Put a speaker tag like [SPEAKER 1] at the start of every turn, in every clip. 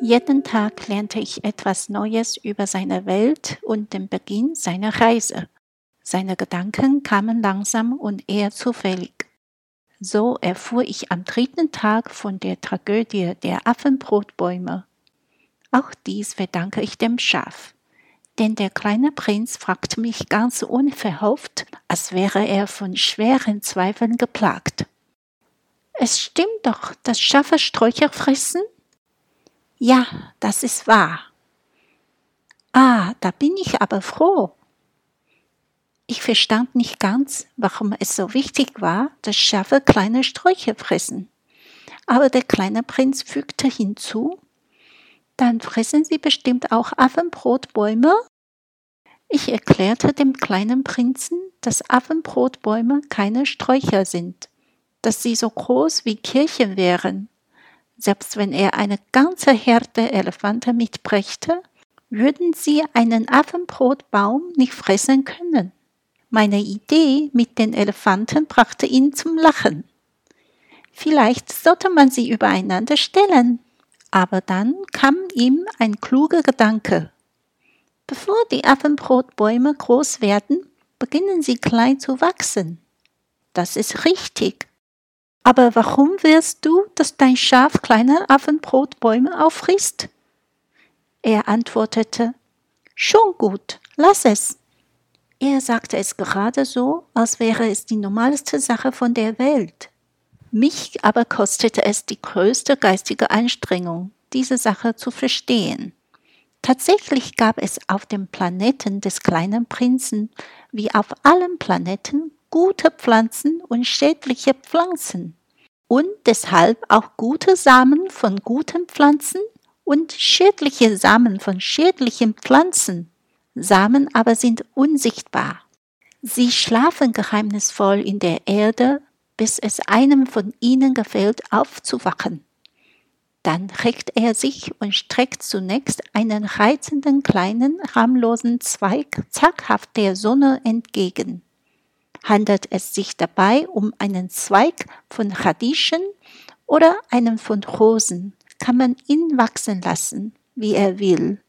[SPEAKER 1] Jeden Tag lernte ich etwas Neues über seine Welt und den Beginn seiner Reise. Seine Gedanken kamen langsam und eher zufällig. So erfuhr ich am dritten Tag von der Tragödie der Affenbrotbäume. Auch dies verdanke ich dem Schaf. Denn der kleine Prinz fragte mich ganz unverhofft, als wäre er von schweren Zweifeln geplagt. Es stimmt doch, dass Schafe Sträucher fressen? Ja, das ist wahr. Ah, da bin ich aber froh. Ich verstand nicht ganz, warum es so wichtig war, dass Schafe kleine Sträucher fressen. Aber der kleine Prinz fügte hinzu, dann fressen sie bestimmt auch Affenbrotbäume? Ich erklärte dem kleinen Prinzen, dass Affenbrotbäume keine Sträucher sind, dass sie so groß wie Kirchen wären selbst wenn er eine ganze Herde Elefanten mitbrächte, würden sie einen Affenbrotbaum nicht fressen können. Meine Idee mit den Elefanten brachte ihn zum Lachen. Vielleicht sollte man sie übereinander stellen. Aber dann kam ihm ein kluger Gedanke. Bevor die Affenbrotbäume groß werden, beginnen sie klein zu wachsen. Das ist richtig. Aber warum willst du, dass dein Schaf kleine Affenbrotbäume auffrisst? Er antwortete, Schon gut, lass es. Er sagte es gerade so, als wäre es die normalste Sache von der Welt. Mich aber kostete es die größte geistige Anstrengung, diese Sache zu verstehen. Tatsächlich gab es auf dem Planeten des kleinen Prinzen wie auf allen Planeten gute Pflanzen und schädliche Pflanzen und deshalb auch gute Samen von guten Pflanzen und schädliche Samen von schädlichen Pflanzen. Samen aber sind unsichtbar. Sie schlafen geheimnisvoll in der Erde, bis es einem von ihnen gefällt, aufzuwachen. Dann reckt er sich und streckt zunächst einen reizenden kleinen, harmlosen Zweig zaghaft der Sonne entgegen. Handelt es sich dabei um einen Zweig von Radieschen oder einen von Rosen, kann man ihn wachsen lassen, wie er will.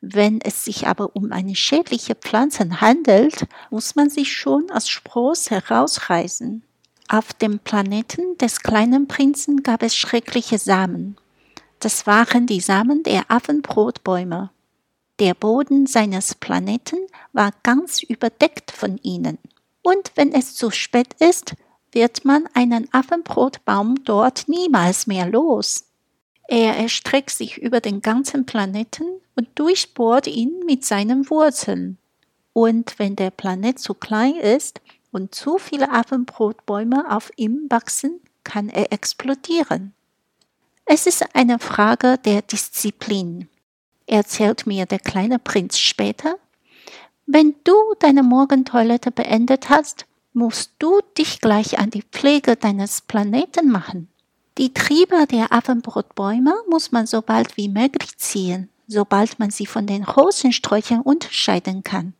[SPEAKER 1] Wenn es sich aber um eine schädliche Pflanze handelt, muss man sie schon aus Spross herausreißen. Auf dem Planeten des kleinen Prinzen gab es schreckliche Samen. Das waren die Samen der Affenbrotbäume. Der Boden seines Planeten war ganz überdeckt von ihnen und wenn es zu spät ist, wird man einen Affenbrotbaum dort niemals mehr los. Er erstreckt sich über den ganzen Planeten und durchbohrt ihn mit seinen Wurzeln. Und wenn der Planet zu klein ist und zu viele Affenbrotbäume auf ihm wachsen, kann er explodieren. Es ist eine Frage der Disziplin, erzählt mir der kleine Prinz später, wenn du deine Morgentoilette beendet hast, musst du dich gleich an die Pflege deines Planeten machen. Die Triebe der Affenbrotbäume muss man so bald wie möglich ziehen, sobald man sie von den Rosensträuchern unterscheiden kann.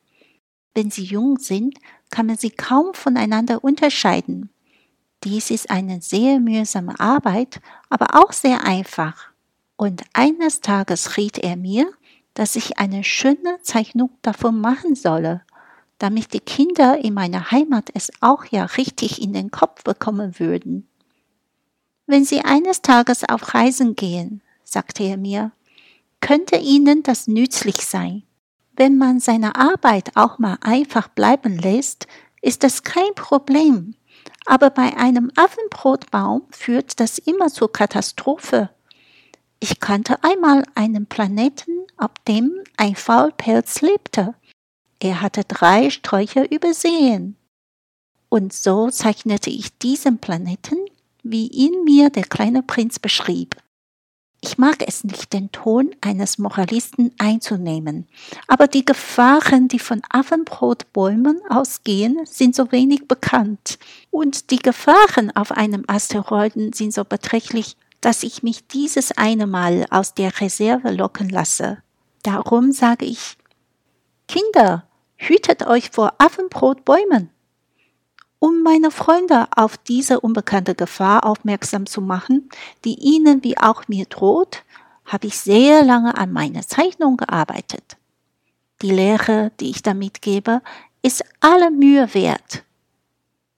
[SPEAKER 1] Wenn sie jung sind, kann man sie kaum voneinander unterscheiden. Dies ist eine sehr mühsame Arbeit, aber auch sehr einfach. Und eines Tages riet er mir, dass ich eine schöne Zeichnung davon machen solle, damit die Kinder in meiner Heimat es auch ja richtig in den Kopf bekommen würden. Wenn Sie eines Tages auf Reisen gehen, sagte er mir, könnte Ihnen das nützlich sein. Wenn man seine Arbeit auch mal einfach bleiben lässt, ist das kein Problem. Aber bei einem Affenbrotbaum führt das immer zur Katastrophe. Ich kannte einmal einen Planeten, auf dem ein Faulpelz lebte. Er hatte drei Sträucher übersehen. Und so zeichnete ich diesen Planeten, wie ihn mir der kleine Prinz beschrieb. Ich mag es nicht, den Ton eines Moralisten einzunehmen, aber die Gefahren, die von Affenbrotbäumen ausgehen, sind so wenig bekannt, und die Gefahren auf einem Asteroiden sind so beträchtlich, dass ich mich dieses eine Mal aus der Reserve locken lasse. Darum sage ich, Kinder, hütet euch vor Affenbrotbäumen. Um meine Freunde auf diese unbekannte Gefahr aufmerksam zu machen, die ihnen wie auch mir droht, habe ich sehr lange an meiner Zeichnung gearbeitet. Die Lehre, die ich damit gebe, ist alle Mühe wert.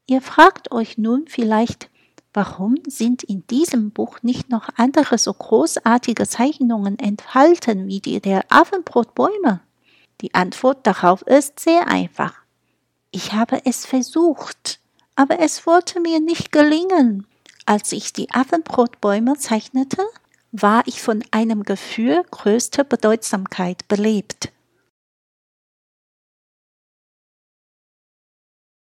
[SPEAKER 1] Ihr fragt euch nun vielleicht, warum sind in diesem Buch nicht noch andere so großartige Zeichnungen enthalten wie die der Affenbrotbäume? Die Antwort darauf ist sehr einfach. Ich habe es versucht, aber es wollte mir nicht gelingen. Als ich die Affenbrotbäume zeichnete, war ich von einem Gefühl größter Bedeutsamkeit belebt.